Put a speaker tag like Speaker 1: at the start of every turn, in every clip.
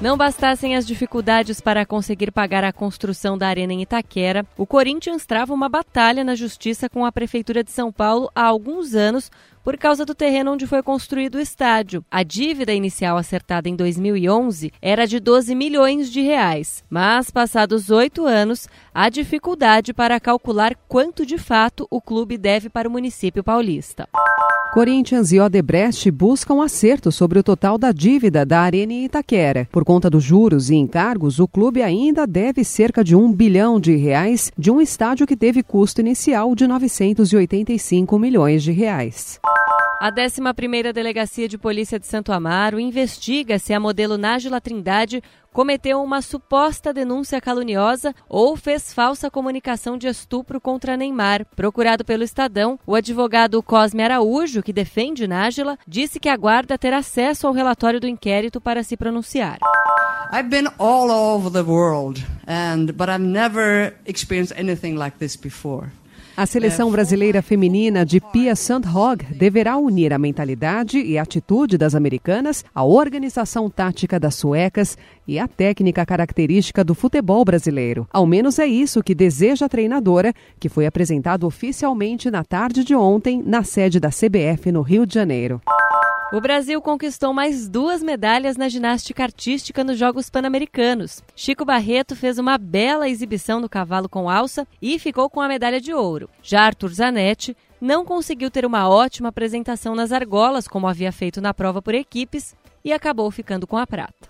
Speaker 1: Não bastassem as dificuldades para conseguir pagar a construção da arena em Itaquera, o Corinthians trava uma batalha na justiça com a Prefeitura de São Paulo há alguns anos por causa do terreno onde foi construído o estádio. A dívida inicial acertada em 2011 era de 12 milhões de reais, mas passados oito anos, há dificuldade para calcular quanto de fato o clube deve para o município paulista.
Speaker 2: Corinthians e Odebrecht buscam acerto sobre o total da dívida da Arena Itaquera. Por conta dos juros e encargos, o clube ainda deve cerca de um bilhão de reais de um estádio que teve custo inicial de 985 milhões de reais.
Speaker 1: A 11ª Delegacia de Polícia de Santo Amaro investiga se a modelo Nájila Trindade cometeu uma suposta denúncia caluniosa ou fez falsa comunicação de estupro contra Neymar. Procurado pelo Estadão, o advogado Cosme Araújo, que defende Nájila, disse que aguarda ter acesso ao relatório do inquérito para se pronunciar.
Speaker 3: I've been all over the world, and but I've never experienced anything like this before.
Speaker 2: A seleção brasileira feminina de Pia Sandhog deverá unir a mentalidade e atitude das americanas, a organização tática das suecas e a técnica característica do futebol brasileiro. Ao menos é isso que deseja a treinadora, que foi apresentado oficialmente na tarde de ontem na sede da CBF no Rio de Janeiro.
Speaker 1: O Brasil conquistou mais duas medalhas na ginástica artística nos Jogos Pan-Americanos. Chico Barreto fez uma bela exibição no cavalo com alça e ficou com a medalha de ouro. Já Arthur Zanetti não conseguiu ter uma ótima apresentação nas argolas, como havia feito na prova por equipes, e acabou ficando com a prata.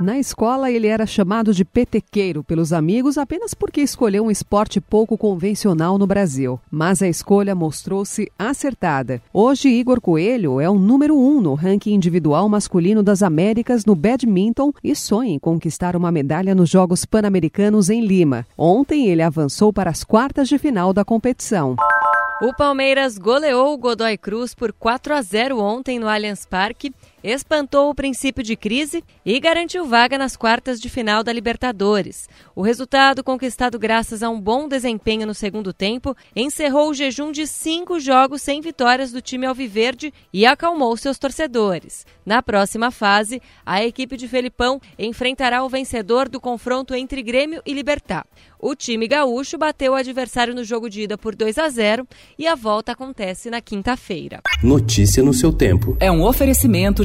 Speaker 2: Na escola, ele era chamado de petequeiro pelos amigos apenas porque escolheu um esporte pouco convencional no Brasil. Mas a escolha mostrou-se acertada. Hoje, Igor Coelho é o número um no ranking individual masculino das Américas no badminton e sonha em conquistar uma medalha nos Jogos Pan-Americanos em Lima. Ontem, ele avançou para as quartas de final da competição.
Speaker 1: O Palmeiras goleou o Godoy Cruz por 4 a 0 ontem no Allianz Parque, espantou o princípio de crise e garantiu vaga nas quartas de final da Libertadores. O resultado, conquistado graças a um bom desempenho no segundo tempo, encerrou o jejum de cinco jogos sem vitórias do time alviverde e acalmou seus torcedores. Na próxima fase, a equipe de Felipão enfrentará o vencedor do confronto entre Grêmio e Libertar. O time gaúcho bateu o adversário no jogo de ida por 2 a 0 e a volta acontece na quinta-feira.
Speaker 4: Notícia no seu tempo.
Speaker 5: É um oferecimento